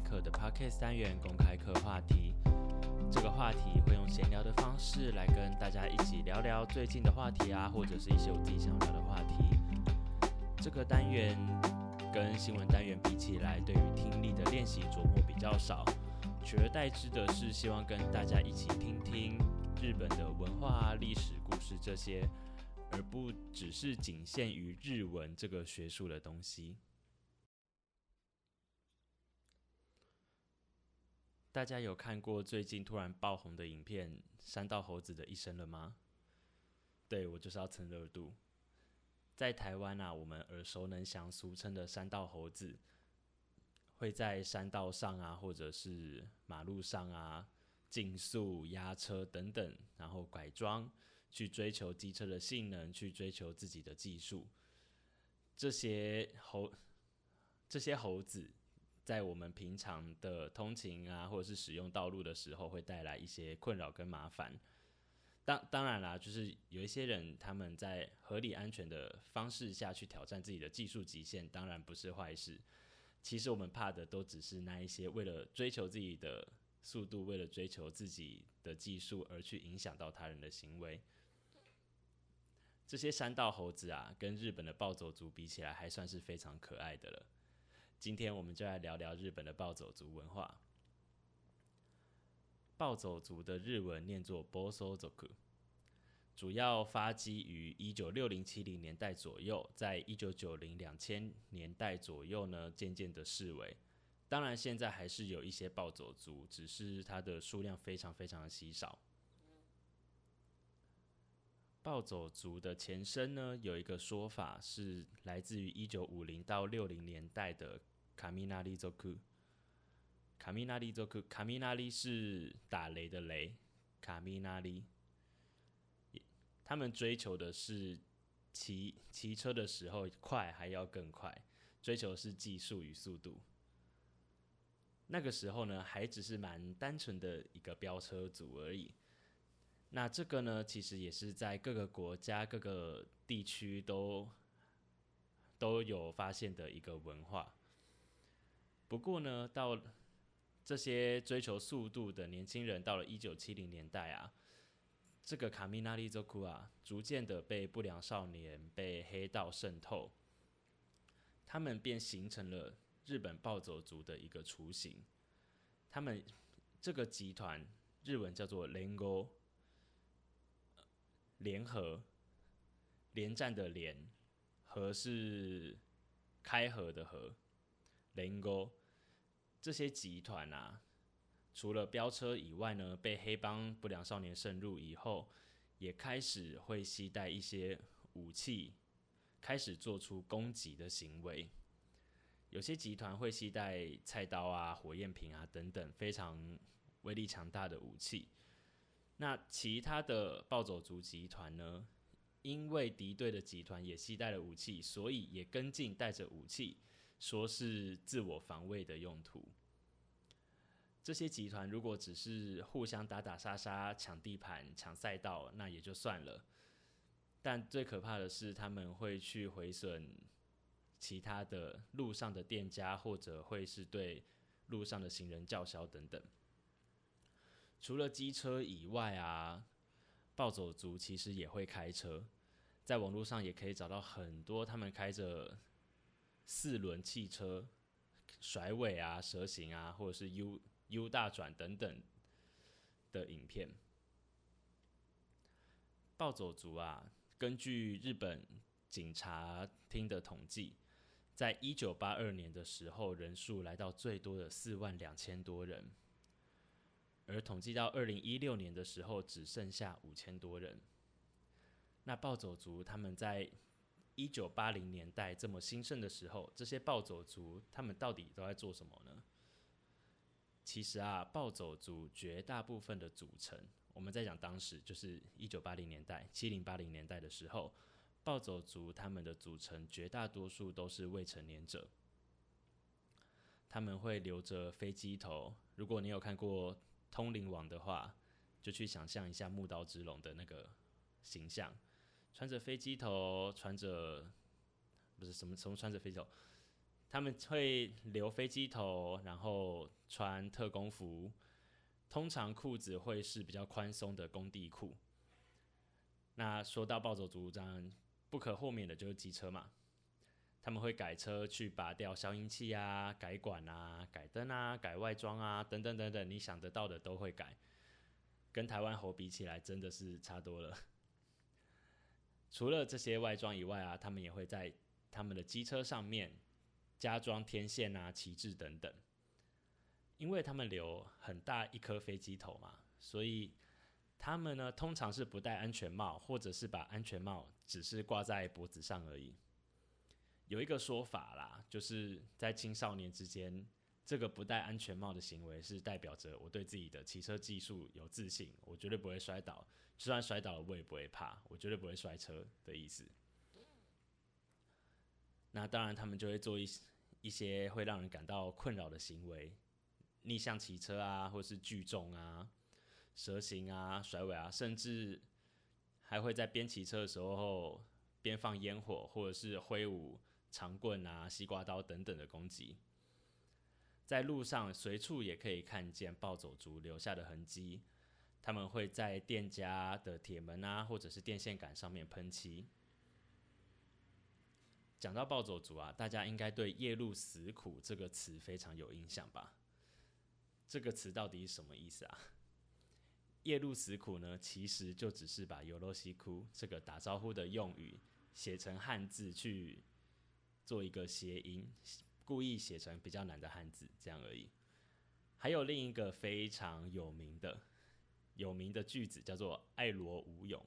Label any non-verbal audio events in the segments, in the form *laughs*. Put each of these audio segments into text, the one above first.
课的 Podcast 单元公开课话题。这个话题会用闲聊的方式来跟大家一起聊聊最近的话题啊，或者是一些我自己想聊的话题。这个单元跟新闻单元比起来，对于听力的练习琢磨比较少，取而代之的是希望跟大家一起听听日本的文化、历史故事这些，而不只是仅限于日文这个学术的东西。大家有看过最近突然爆红的影片《山道猴子的一生》了吗？对我就是要蹭热度。在台湾啊，我们耳熟能详、俗称的山道猴子，会在山道上啊，或者是马路上啊，竞速、压车等等，然后改装，去追求机车的性能，去追求自己的技术。这些猴，这些猴子。在我们平常的通勤啊，或者是使用道路的时候，会带来一些困扰跟麻烦。当当然啦，就是有一些人他们在合理安全的方式下去挑战自己的技术极限，当然不是坏事。其实我们怕的都只是那一些为了追求自己的速度，为了追求自己的技术而去影响到他人的行为。这些山道猴子啊，跟日本的暴走族比起来，还算是非常可爱的了。今天我们就来聊聊日本的暴走族文化。暴走族的日文念作 “bosozoku”，主要发迹于一九六零七零年代左右，在一九九零两千年代左右呢，渐渐的式微。当然，现在还是有一些暴走族，只是它的数量非常非常的稀少。暴走族的前身呢，有一个说法是来自于一九五零到六零年代的。卡米纳利族，卡米纳利族，卡米纳利是打雷的雷，卡米纳利，他们追求的是骑骑车的时候快还要更快，追求是技术与速度。那个时候呢，还只是蛮单纯的一个飙车族而已。那这个呢，其实也是在各个国家、各个地区都都有发现的一个文化。不过呢，到这些追求速度的年轻人，到了一九七零年代啊，这个卡米纳利族库啊，逐渐的被不良少年、被黑道渗透，他们便形成了日本暴走族的一个雏形。他们这个集团日文叫做联合，联合，连战的连，和是开合的合，联合。这些集团啊，除了飙车以外呢，被黑帮不良少年渗入以后，也开始会携带一些武器，开始做出攻击的行为。有些集团会携带菜刀啊、火焰瓶啊等等非常威力强大的武器。那其他的暴走族集团呢，因为敌对的集团也携带了武器，所以也跟进带着武器。说是自我防卫的用途。这些集团如果只是互相打打杀杀、抢地盘、抢赛道，那也就算了。但最可怕的是，他们会去毁损其他的路上的店家，或者会是对路上的行人叫嚣等等。除了机车以外啊，暴走族其实也会开车，在网络上也可以找到很多他们开着。四轮汽车甩尾啊、蛇形啊，或者是 U U 大转等等的影片。暴走族啊，根据日本警察厅的统计，在一九八二年的时候，人数来到最多的四万两千多人，而统计到二零一六年的时候，只剩下五千多人。那暴走族他们在一九八零年代这么兴盛的时候，这些暴走族他们到底都在做什么呢？其实啊，暴走族绝大部分的组成，我们在讲当时就是一九八零年代、七零八零年代的时候，暴走族他们的组成绝大多数都是未成年者，他们会留着飞机头。如果你有看过《通灵王》的话，就去想象一下木刀之龙的那个形象。穿着飞机头，穿着不是什么什么穿着飞机头，他们会留飞机头，然后穿特工服，通常裤子会是比较宽松的工地裤。那说到暴走族，当然不可豁免的就是机车嘛。他们会改车去拔掉消音器啊、改管啊、改灯啊、改外装啊，等等等等，你想得到的都会改。跟台湾猴比起来，真的是差多了。除了这些外装以外啊，他们也会在他们的机车上面。加装天线啊、旗帜等等，因为他们留很大一颗飞机头嘛，所以他们呢通常是不戴安全帽，或者是把安全帽只是挂在脖子上而已。有一个说法啦，就是在青少年之间，这个不戴安全帽的行为是代表着我对自己的骑车技术有自信，我绝对不会摔倒，就算摔倒了我也不会怕，我绝对不会摔车的意思。那当然，他们就会做一。一些会让人感到困扰的行为，逆向骑车啊，或是聚众啊、蛇行啊、甩尾啊，甚至还会在边骑车的时候边放烟火，或者是挥舞长棍啊、西瓜刀等等的攻击。在路上随处也可以看见暴走族留下的痕迹，他们会在店家的铁门啊，或者是电线杆上面喷漆。讲到暴走族啊，大家应该对“夜路死苦”这个词非常有印象吧？这个词到底是什么意思啊？“夜路死苦”呢，其实就只是把“尤罗西库”这个打招呼的用语写成汉字去做一个谐音，故意写成比较难的汉字这样而已。还有另一个非常有名的有名的句子叫做“爱罗无勇”。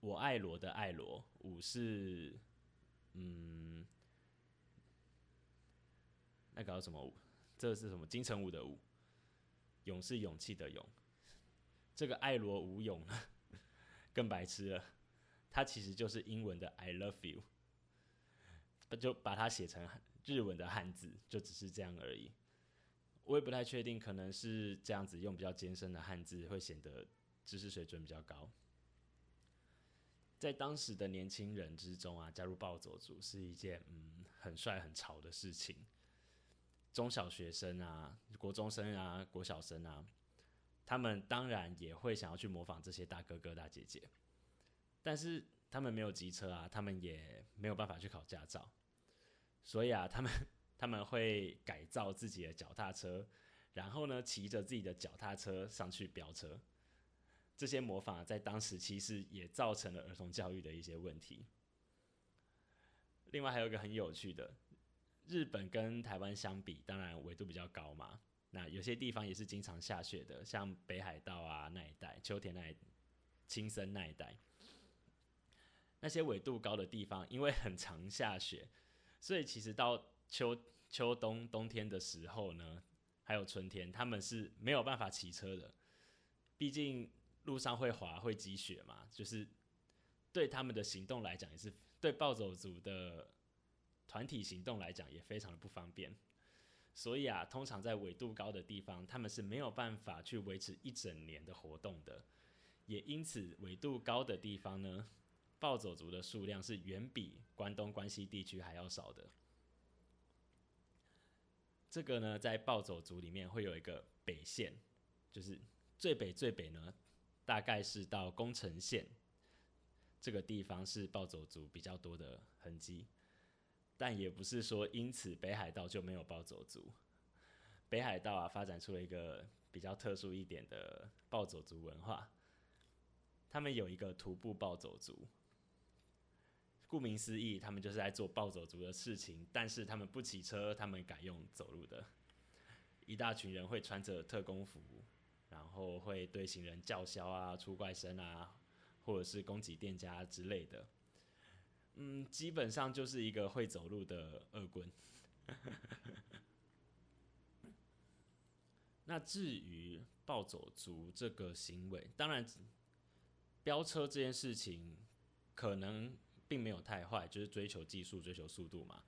我爱罗的爱罗，武是，嗯，那搞什么武？这是什么？金城武的武，勇是勇气的勇。这个爱罗无勇呢 *laughs* 更白痴了，它其实就是英文的 I love you，就把它写成日文的汉字，就只是这样而已。我也不太确定，可能是这样子用比较艰深的汉字，会显得知识水准比较高。在当时的年轻人之中啊，加入暴走族是一件嗯很帅很潮的事情。中小学生啊、国中生啊、国小生啊，他们当然也会想要去模仿这些大哥哥大姐姐，但是他们没有机车啊，他们也没有办法去考驾照，所以啊，他们他们会改造自己的脚踏车，然后呢，骑着自己的脚踏车上去飙车。这些模仿在当时其实也造成了儿童教育的一些问题。另外还有一个很有趣的，日本跟台湾相比，当然纬度比较高嘛，那有些地方也是经常下雪的，像北海道啊那一带、秋田那、青森那一带，那些纬度高的地方，因为很常下雪，所以其实到秋秋冬冬天的时候呢，还有春天，他们是没有办法骑车的，毕竟。路上会滑会积雪嘛，就是对他们的行动来讲，也是对暴走族的团体行动来讲也非常的不方便。所以啊，通常在纬度高的地方，他们是没有办法去维持一整年的活动的。也因此，纬度高的地方呢，暴走族的数量是远比关东、关西地区还要少的。这个呢，在暴走族里面会有一个北线，就是最北最北呢。大概是到宫城县这个地方是暴走族比较多的痕迹，但也不是说因此北海道就没有暴走族。北海道啊，发展出了一个比较特殊一点的暴走族文化，他们有一个徒步暴走族。顾名思义，他们就是在做暴走族的事情，但是他们不骑车，他们改用走路的。一大群人会穿着特工服。然后会对行人叫嚣啊、出怪声啊，或者是攻击店家之类的。嗯，基本上就是一个会走路的恶棍。*laughs* 那至于暴走族这个行为，当然飙车这件事情可能并没有太坏，就是追求技术、追求速度嘛。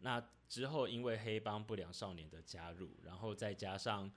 那之后因为黑帮不良少年的加入，然后再加上。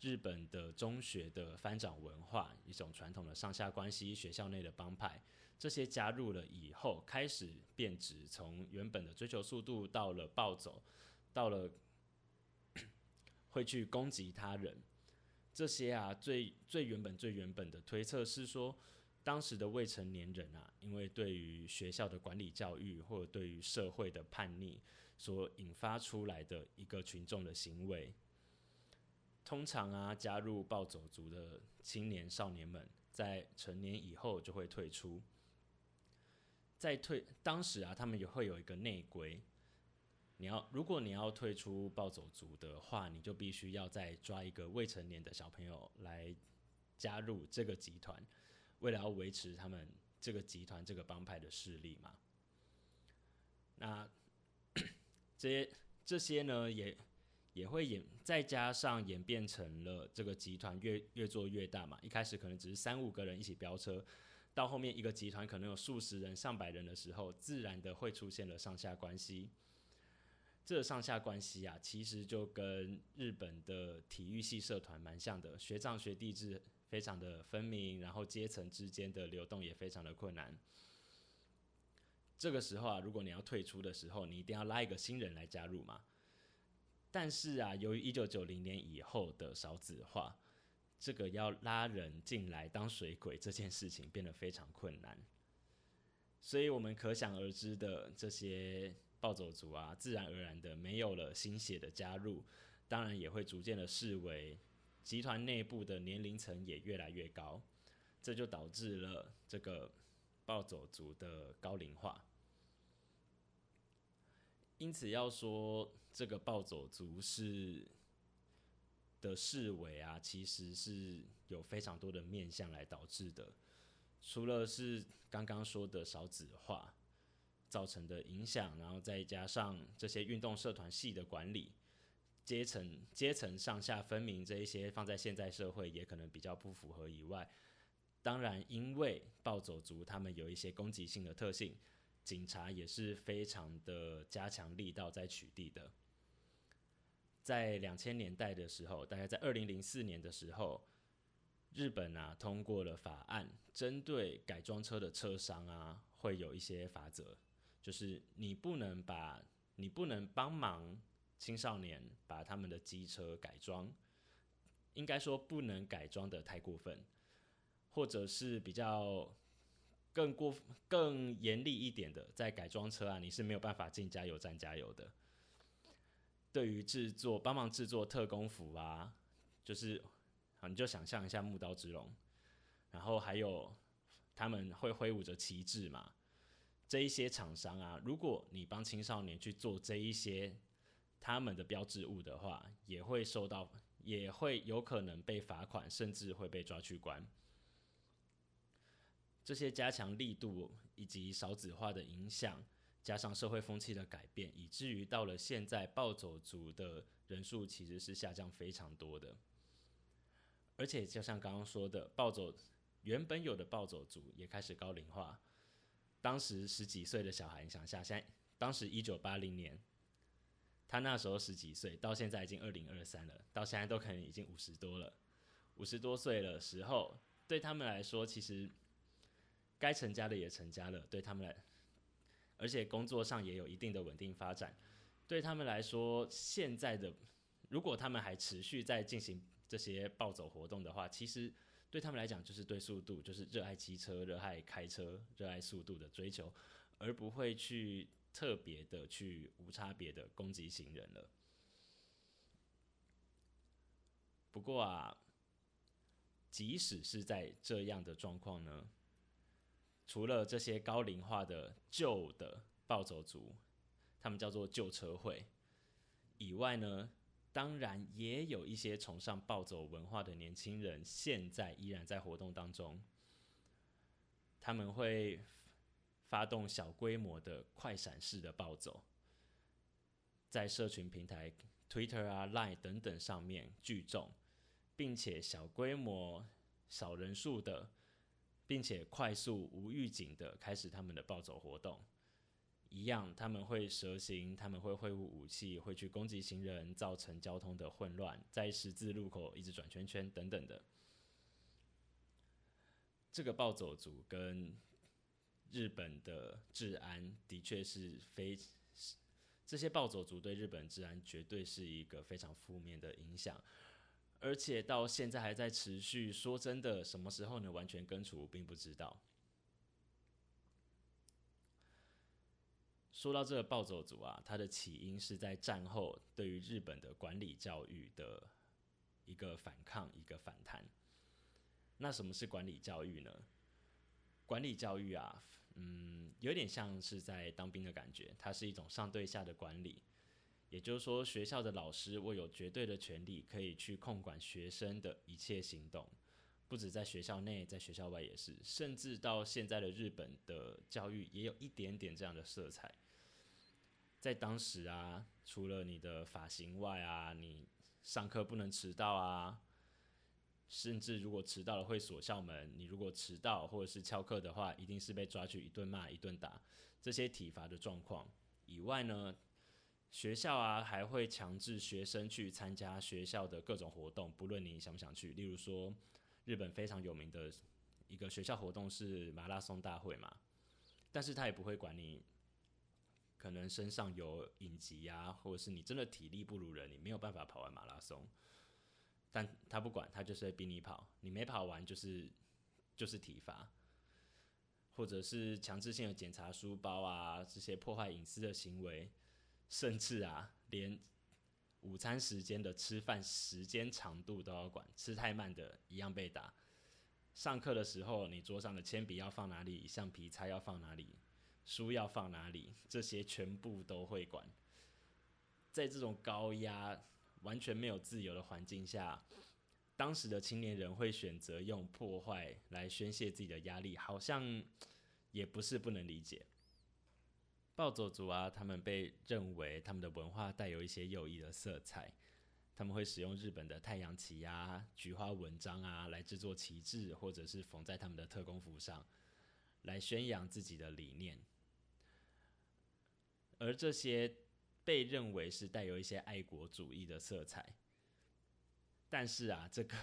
日本的中学的翻掌文化，一种传统的上下关系，学校内的帮派，这些加入了以后，开始变质，从原本的追求速度到了暴走，到了 *coughs* 会去攻击他人，这些啊，最最原本最原本的推测是说，当时的未成年人啊，因为对于学校的管理教育或者对于社会的叛逆所引发出来的一个群众的行为。通常啊，加入暴走族的青年少年们，在成年以后就会退出。在退当时啊，他们也会有一个内规，你要如果你要退出暴走族的话，你就必须要再抓一个未成年的小朋友来加入这个集团，为了要维持他们这个集团这个帮派的势力嘛。那 *coughs* 这些这些呢，也。也会演，再加上演变成了这个集团越越做越大嘛。一开始可能只是三五个人一起飙车，到后面一个集团可能有数十人、上百人的时候，自然的会出现了上下关系。这上下关系啊，其实就跟日本的体育系社团蛮像的，学长学弟制非常的分明，然后阶层之间的流动也非常的困难。这个时候啊，如果你要退出的时候，你一定要拉一个新人来加入嘛。但是啊，由于一九九零年以后的少子化，这个要拉人进来当水鬼这件事情变得非常困难，所以我们可想而知的这些暴走族啊，自然而然的没有了新血的加入，当然也会逐渐的视为集团内部的年龄层也越来越高，这就导致了这个暴走族的高龄化。因此要说。这个暴走族是的视为啊，其实是有非常多的面向来导致的。除了是刚刚说的少子化造成的影响，然后再加上这些运动社团系的管理阶层阶层上下分明这一些，放在现在社会也可能比较不符合以外，当然因为暴走族他们有一些攻击性的特性，警察也是非常的加强力道在取缔的。在两千年代的时候，大概在二零零四年的时候，日本啊通过了法案，针对改装车的车商啊，会有一些法则，就是你不能把，你不能帮忙青少年把他们的机车改装，应该说不能改装的太过分，或者是比较更过更严厉一点的，在改装车啊，你是没有办法进加油站加油的。对于制作帮忙制作特工服啊，就是好你就想象一下木刀之龙，然后还有他们会挥舞着旗帜嘛，这一些厂商啊，如果你帮青少年去做这一些他们的标志物的话，也会受到也会有可能被罚款，甚至会被抓去关。这些加强力度以及少子化的影响。加上社会风气的改变，以至于到了现在，暴走族的人数其实是下降非常多的。而且，就像刚刚说的，暴走原本有的暴走族也开始高龄化。当时十几岁的小孩，你想下，现在当时一九八零年，他那时候十几岁，到现在已经二零二三了，到现在都可能已经五十多了。五十多岁的时候，对他们来说，其实该成家的也成家了，对他们来。而且工作上也有一定的稳定发展，对他们来说，现在的如果他们还持续在进行这些暴走活动的话，其实对他们来讲就是对速度，就是热爱骑车、热爱开车、热爱速度的追求，而不会去特别的去无差别的攻击行人了。不过啊，即使是在这样的状况呢？除了这些高龄化的旧的暴走族，他们叫做旧车会以外呢，当然也有一些崇尚暴走文化的年轻人，现在依然在活动当中。他们会发动小规模的快闪式的暴走，在社群平台 Twitter 啊、Line 等等上面聚众，并且小规模、少人数的。并且快速无预警的开始他们的暴走活动，一样，他们会蛇行，他们会挥舞武器，会去攻击行人，造成交通的混乱，在十字路口一直转圈圈等等的。这个暴走族跟日本的治安的确是非，这些暴走族对日本治安绝对是一个非常负面的影响，而且到现在还在持续。说真的，什么时候能完全根除，并不知道。说到这个暴走族啊，它的起因是在战后对于日本的管理教育的一个反抗，一个反弹。那什么是管理教育呢？管理教育啊，嗯，有点像是在当兵的感觉，它是一种上对下的管理。也就是说，学校的老师握有绝对的权利，可以去控管学生的一切行动，不止在学校内，在学校外也是，甚至到现在的日本的教育也有一点点这样的色彩。在当时啊，除了你的发型外啊，你上课不能迟到啊，甚至如果迟到了会锁校门。你如果迟到或者是翘课的话，一定是被抓去一顿骂一顿打。这些体罚的状况以外呢，学校啊还会强制学生去参加学校的各种活动，不论你想不想去。例如说，日本非常有名的一个学校活动是马拉松大会嘛，但是他也不会管你。可能身上有隐疾啊，或者是你真的体力不如人，你没有办法跑完马拉松，但他不管，他就是逼你跑，你没跑完就是就是体罚，或者是强制性的检查书包啊，这些破坏隐私的行为，甚至啊，连午餐时间的吃饭时间长度都要管，吃太慢的一样被打。上课的时候，你桌上的铅笔要放哪里，橡皮擦要放哪里。书要放哪里？这些全部都会管。在这种高压、完全没有自由的环境下，当时的青年人会选择用破坏来宣泄自己的压力，好像也不是不能理解。暴走族啊，他们被认为他们的文化带有一些右翼的色彩，他们会使用日本的太阳旗啊、菊花纹章啊来制作旗帜，或者是缝在他们的特工服上，来宣扬自己的理念。而这些被认为是带有一些爱国主义的色彩，但是啊，这个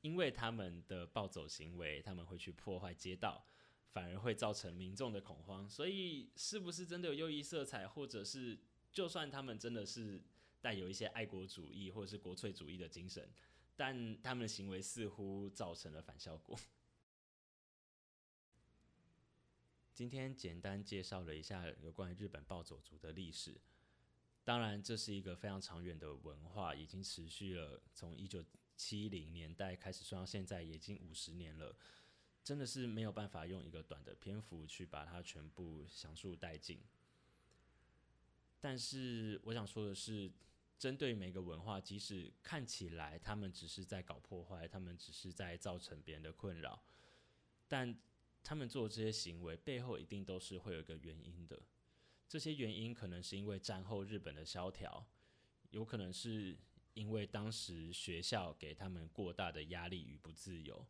因为他们的暴走行为，他们会去破坏街道，反而会造成民众的恐慌。所以，是不是真的有右翼色彩，或者是就算他们真的是带有一些爱国主义或者是国粹主义的精神，但他们的行为似乎造成了反效果。今天简单介绍了一下有关于日本暴走族的历史。当然，这是一个非常长远的文化，已经持续了从一九七零年代开始算到现在，已经五十年了。真的是没有办法用一个短的篇幅去把它全部详述殆尽。但是我想说的是，针对每个文化，即使看起来他们只是在搞破坏，他们只是在造成别人的困扰，但他们做这些行为背后一定都是会有一个原因的，这些原因可能是因为战后日本的萧条，有可能是因为当时学校给他们过大的压力与不自由。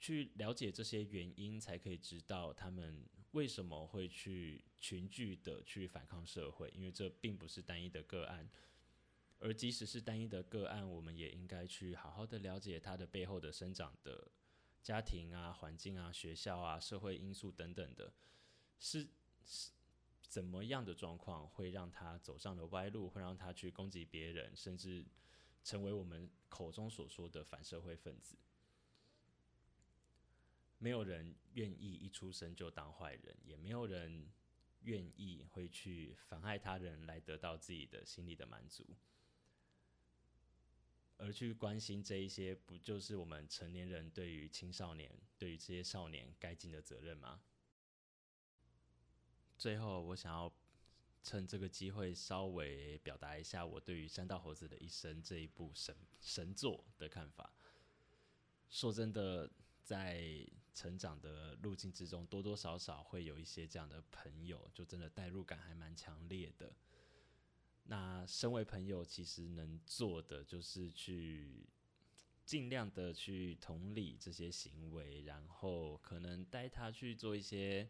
去了解这些原因，才可以知道他们为什么会去群聚的去反抗社会，因为这并不是单一的个案。而即使是单一的个案，我们也应该去好好的了解它的背后的生长的。家庭啊、环境啊、学校啊、社会因素等等的，是是怎么样的状况会让他走上了歪路，会让他去攻击别人，甚至成为我们口中所说的反社会分子？没有人愿意一出生就当坏人，也没有人愿意会去妨害他人来得到自己的心理的满足。而去关心这一些，不就是我们成年人对于青少年、对于这些少年该尽的责任吗？最后，我想要趁这个机会稍微表达一下我对于《山道猴子的一生》这一部神神作的看法。说真的，在成长的路径之中，多多少少会有一些这样的朋友，就真的代入感还蛮强烈的。那身为朋友，其实能做的就是去尽量的去同理这些行为，然后可能带他去做一些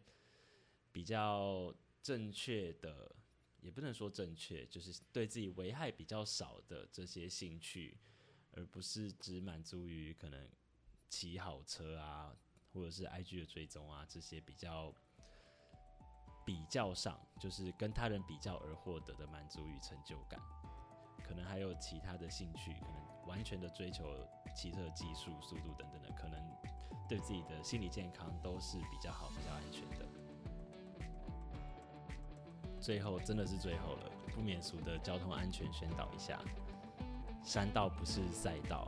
比较正确的，也不能说正确，就是对自己危害比较少的这些兴趣，而不是只满足于可能骑好车啊，或者是 IG 的追踪啊这些比较比较上，就是跟他人比较而获得的满足与成就感。可能还有其他的兴趣，可能完全的追求汽车技术、速度等等的，可能对自己的心理健康都是比较好、比较安全的。最后，真的是最后了，不免俗的交通安全宣导一下：山道不是赛道，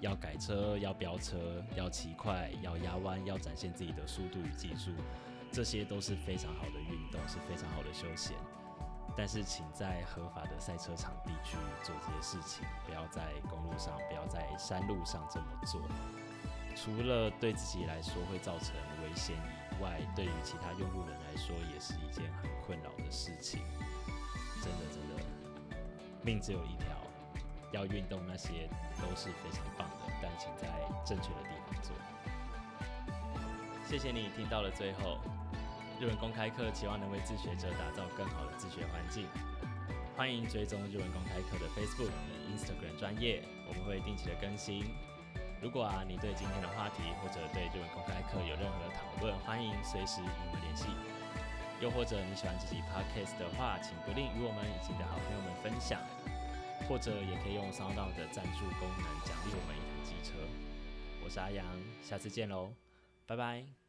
要改车、要飙车、要骑快、要压弯、要展现自己的速度与技术，这些都是非常好的运动，是非常好的休闲。但是，请在合法的赛车场地去做这些事情，不要在公路上，不要在山路上这么做。除了对自己来说会造成危险以外，对于其他用路人来说也是一件很困扰事情。真的，真的，命只有一条，要运动那些都是非常棒的，但请在正确的地方做。谢谢你听到了最后。日文公开课期望能为自学者打造更好的自学环境。欢迎追踪日文公开课的 Facebook 与 Instagram 专业，我们会定期的更新。如果啊，你对今天的话题或者对日文公开课有任何的讨论，欢迎随时与我们联系。又或者你喜欢这集 Podcast 的话，请不吝与我们以及的好朋友们分享，或者也可以用 s o u n d 的赞助功能奖励我们一台机车。我是阿阳，下次见喽，拜拜。